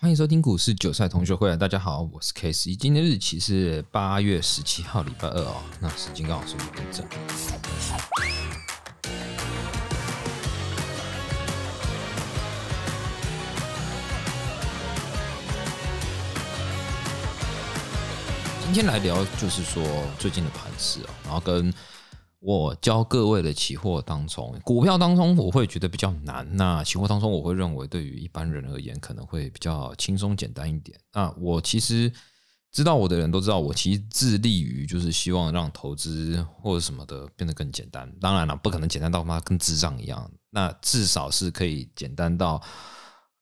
欢迎收听股市韭菜同学会，大家好，我是 K C，今天日期是八月十七号，礼拜二哦，那时间刚好是五点整。今天来聊就是说最近的盘势哦，然后跟。我教各位的期货当中，股票当中我会觉得比较难。那期货当中，我会认为对于一般人而言，可能会比较轻松简单一点。那我其实知道我的人都知道，我其实致力于就是希望让投资或者什么的变得更简单。当然了，不可能简单到妈跟智障一样。那至少是可以简单到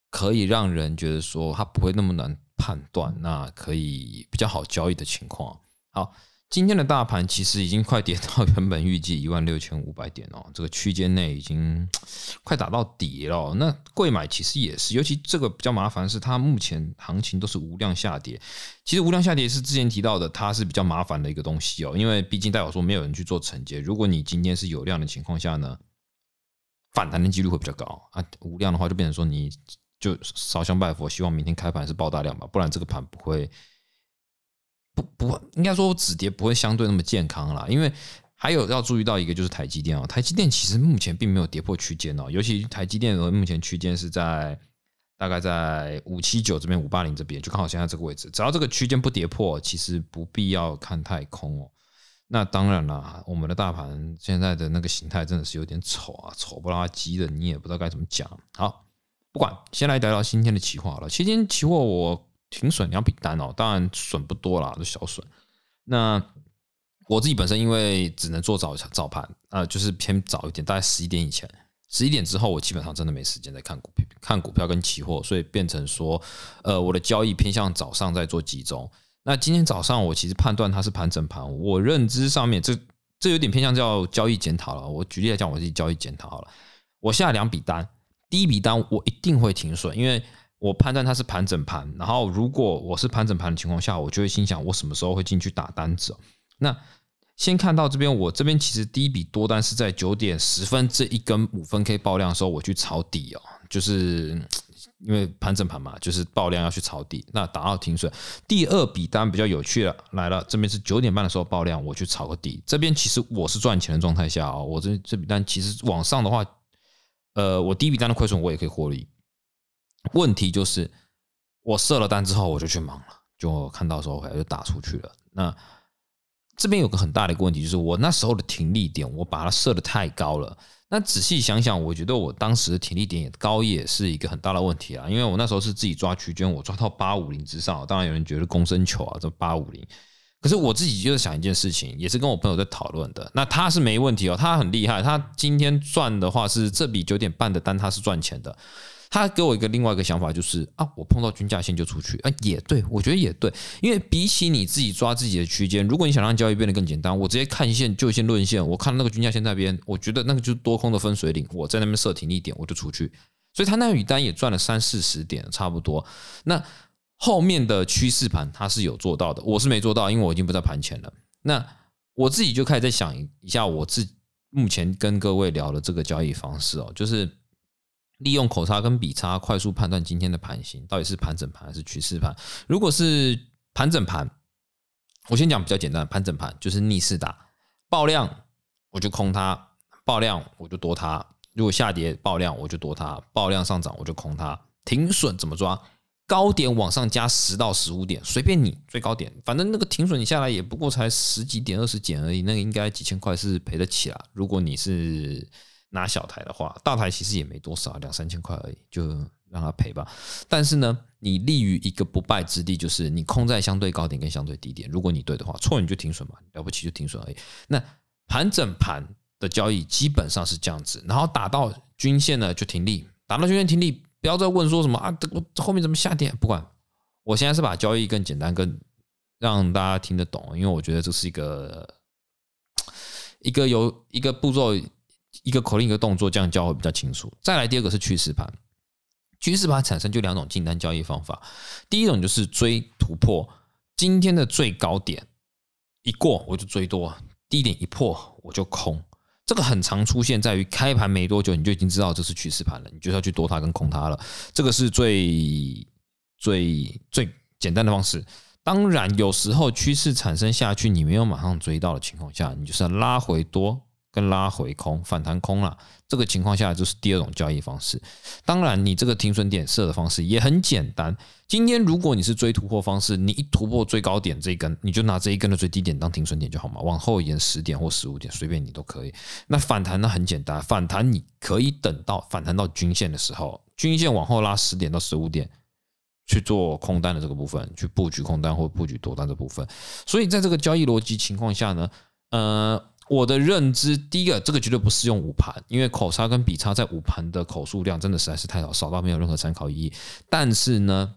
可以让人觉得说它不会那么难判断，那可以比较好交易的情况。好。今天的大盘其实已经快跌到原本预计一万六千五百点哦，这个区间内已经快打到底了。那贵买其实也是，尤其这个比较麻烦是，它目前行情都是无量下跌。其实无量下跌是之前提到的，它是比较麻烦的一个东西哦，因为毕竟代表说没有人去做承接。如果你今天是有量的情况下呢，反弹的几率会比较高啊。无量的话就变成说你就烧香拜佛，希望明天开盘是爆大量吧，不然这个盘不会。不不，应该说止跌不会相对那么健康啦，因为还有要注意到一个就是台积电哦，台积电其实目前并没有跌破区间哦，尤其台积电的目前区间是在大概在五七九这边五八零这边，就刚好现在这个位置，只要这个区间不跌破，其实不必要看太空哦。那当然了，我们的大盘现在的那个形态真的是有点丑啊，丑不拉几的，你也不知道该怎么讲。好，不管，先来聊聊今天的期货了。今天期货我。停损两笔单哦，当然损不多啦，就小损。那我自己本身因为只能做早早盘啊，就是偏早一点，大概十一点以前，十一点之后我基本上真的没时间在看股票、看股票跟期货，所以变成说，呃，我的交易偏向早上在做集中。那今天早上我其实判断它是盘整盘，我认知上面这这有点偏向叫交易检讨了。我举例来讲，我自己交易检讨好了，我下两笔单，第一笔单我一定会停损，因为。我判断它是盘整盘，然后如果我是盘整盘的情况下，我就会心想我什么时候会进去打单子。那先看到这边，我这边其实第一笔多单是在九点十分这一根五分 K 爆量的时候，我去抄底哦，就是因为盘整盘嘛，就是爆量要去抄底，那打到停损。第二笔单比较有趣了，来了，这边是九点半的时候爆量，我去炒个底，这边其实我是赚钱的状态下啊，我这这笔单其实往上的话，呃，我第一笔单的亏损我也可以获利。问题就是，我设了单之后，我就去忙了，就看到时候回来就打出去了。那这边有个很大的一个问题，就是我那时候的停利点，我把它设的太高了。那仔细想想，我觉得我当时的停利点也高，也是一个很大的问题啊。因为我那时候是自己抓区间，我抓到八五零之上，当然有人觉得公升球啊，这八五零。可是我自己就是想一件事情，也是跟我朋友在讨论的。那他是没问题哦，他很厉害，他今天赚的话是这笔九点半的单，他是赚钱的。他给我一个另外一个想法，就是啊，我碰到均价线就出去啊，也对我觉得也对，因为比起你自己抓自己的区间，如果你想让交易变得更简单，我直接看线就线论线，我看那个均价线那边，我觉得那个就是多空的分水岭，我在那边设停一点，我就出去，所以他那笔单也赚了三四十点，差不多。那后面的趋势盘他是有做到的，我是没做到，因为我已经不在盘前了。那我自己就开始在想一下，我自目前跟各位聊的这个交易方式哦，就是。利用口差跟比差快速判断今天的盘形到底是盘整盘还是趋势盘。如果是盘整盘，我先讲比较简单盘整盘，就是逆势打爆量我就空它，爆量我就多它。如果下跌爆量我就多它，爆量上涨我就空它。停损怎么抓？高点往上加十到十五点，随便你最高点，反正那个停损你下来也不过才十几点、二十点而已，那个应该几千块是赔得起啦。如果你是。拿小台的话，大台其实也没多少，两三千块而已，就让他赔吧。但是呢，你立于一个不败之地，就是你空在相对高点跟相对低点。如果你对的话，错你就停损嘛，了不起就停损而已。那盘整盘的交易基本上是这样子，然后打到均线呢就停利，打到均线停利，不要再问说什么啊，这个后面怎么下跌？不管，我现在是把交易更简单，更让大家听得懂，因为我觉得这是一个一个有一个步骤。一个口令一个动作，这样教会比较清楚。再来第二个是趋势盘，趋势盘产生就两种进单交易方法。第一种就是追突破今天的最高点，一过我就追多，低点一破我就空。这个很常出现在于开盘没多久，你就已经知道这是趋势盘了，你就要去多它跟空它了。这个是最最最简单的方式。当然，有时候趋势产生下去，你没有马上追到的情况下，你就是要拉回多跟拉回空反弹空了。这个情况下就是第二种交易方式。当然，你这个停损点设的方式也很简单。今天如果你是追突破方式，你一突破最高点这一根，你就拿这一根的最低点当停损点就好嘛。往后延十点或十五点，随便你都可以。那反弹呢很简单，反弹你可以等到反弹到均线的时候，均线往后拉十点到十五点。去做空单的这个部分，去布局空单或布局多单的部分。所以在这个交易逻辑情况下呢，呃，我的认知，第一个，这个绝对不适用午盘，因为口差跟笔差在午盘的口数量真的实在是太少，少到没有任何参考意义。但是呢，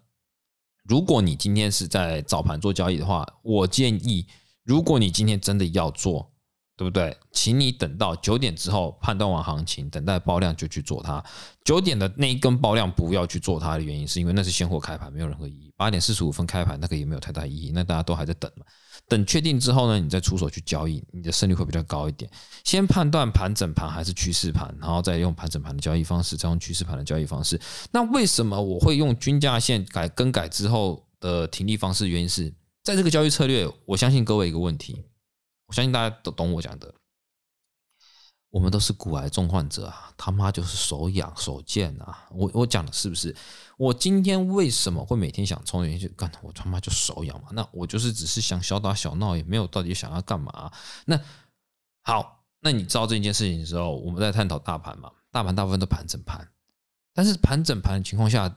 如果你今天是在早盘做交易的话，我建议，如果你今天真的要做。对不对？请你等到九点之后判断完行情，等待爆量就去做它。九点的那一根爆量不要去做它的原因，是因为那是现货开盘，没有任何意义。八点四十五分开盘，那个也没有太大意义。那大家都还在等嘛？等确定之后呢，你再出手去交易，你的胜率会比较高一点。先判断盘整盘还是趋势盘，然后再用盘整盘的交易方式，再用趋势盘的交易方式。那为什么我会用均价线改更改之后的停利方式？原因是在这个交易策略，我相信各位一个问题。我相信大家都懂我讲的，我们都是骨癌重患者啊，他妈就是手痒手贱啊！我我讲的是不是？我今天为什么会每天想冲进去干？我他妈就手痒嘛！那我就是只是想小打小闹，也没有到底想要干嘛。那好，那你知道这件事情的时候，我们在探讨大盘嘛？大盘大部分都盘整盘，但是盘整盘的情况下。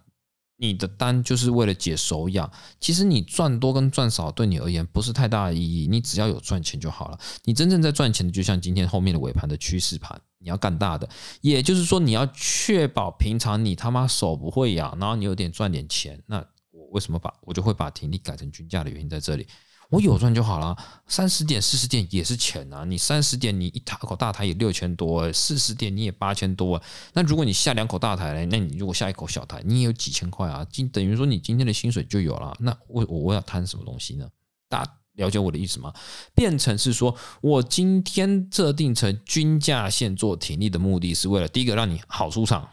你的单就是为了解手痒，其实你赚多跟赚少对你而言不是太大的意义，你只要有赚钱就好了。你真正在赚钱的，就像今天后面的尾盘的趋势盘，你要干大的，也就是说你要确保平常你他妈手不会痒，然后你有点赚点钱，那我为什么把我就会把停利改成均价的原因在这里。我有赚就好了，三十点、四十点也是钱啊！你三十点，你一台口大台也六千多，四十点你也八千多。那如果你下两口大台嘞，那你如果下一口小台，你也有几千块啊！今等于说你今天的薪水就有了。那我我我要贪什么东西呢？大了解我的意思吗？变成是说我今天设定成均价线做停利的目的是为了第一个让你好出场。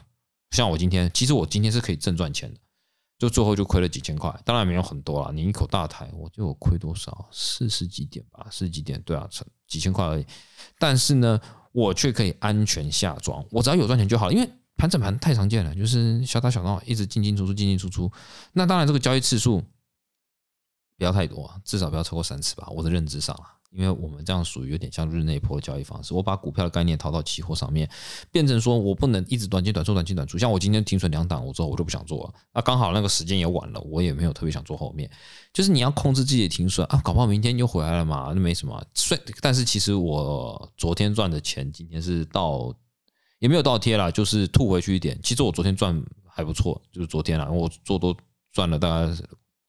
像我今天，其实我今天是可以正赚钱的。就最后就亏了几千块，当然没有很多啦。你一口大台，我就亏多少？四十几点吧，四十几点，对啊，成几千块而已。但是呢，我却可以安全下庄，我只要有赚钱就好。因为盘整盘太常见了，就是小打小闹，一直进进出出，进进出出。那当然，这个交易次数不要太多，至少不要超过三次吧。我的认知上啊。因为我们这样属于有点像日内波的交易方式，我把股票的概念套到期货上面，变成说我不能一直短进短出短进短出。像我今天停损两档，我之后我就不想做了。那刚好那个时间也晚了，我也没有特别想做后面。就是你要控制自己的停损啊，搞不好明天就回来了嘛，那没什么。所以，但是其实我昨天赚的钱，今天是倒也没有倒贴了，就是吐回去一点。其实我昨天赚还不错，就是昨天啊，我做多赚了大概。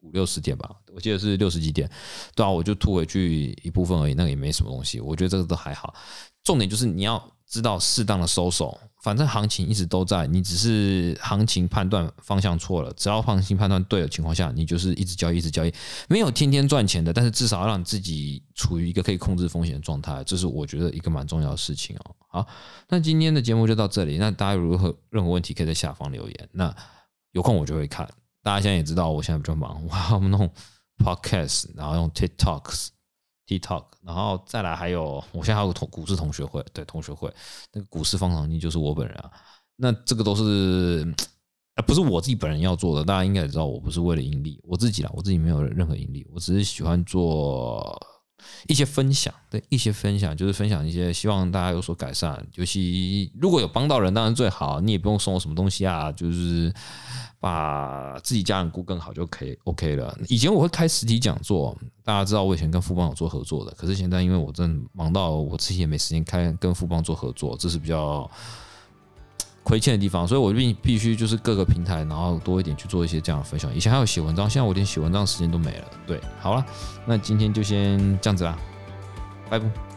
五六十点吧，我记得是六十几点，对啊，我就吐回去一部分而已，那个也没什么东西，我觉得这个都还好。重点就是你要知道适当的收手，反正行情一直都在，你只是行情判断方向错了，只要行情判断对的情况下，你就是一直交易，一直交易，没有天天赚钱的，但是至少要让自己处于一个可以控制风险的状态，这是我觉得一个蛮重要的事情哦。好，那今天的节目就到这里，那大家如何任何问题可以在下方留言，那有空我就会看。大家现在也知道，我现在比较忙，我要弄 podcast，然后用 TikToks，TikTok，然后再来还有，我现在还有同股市同学会，对同学会那个股市方长经就是我本人啊。那这个都是，不是我自己本人要做的，大家应该也知道，我不是为了盈利，我自己啦，我自己没有任何盈利，我只是喜欢做一些分享，对一些分享，就是分享一些希望大家有所改善，尤其如果有帮到人，当然最好，你也不用送我什么东西啊，就是。把自己家人顾更好就可以 OK 了。以前我会开实体讲座，大家知道我以前跟富邦有做合作的。可是现在因为我真的忙到我自己也没时间开跟富邦做合作，这是比较亏欠的地方。所以我必必须就是各个平台，然后多一点去做一些这样的分享。以前还有写文章，现在我连写文章的时间都没了。对，好了，那今天就先这样子啦，拜拜。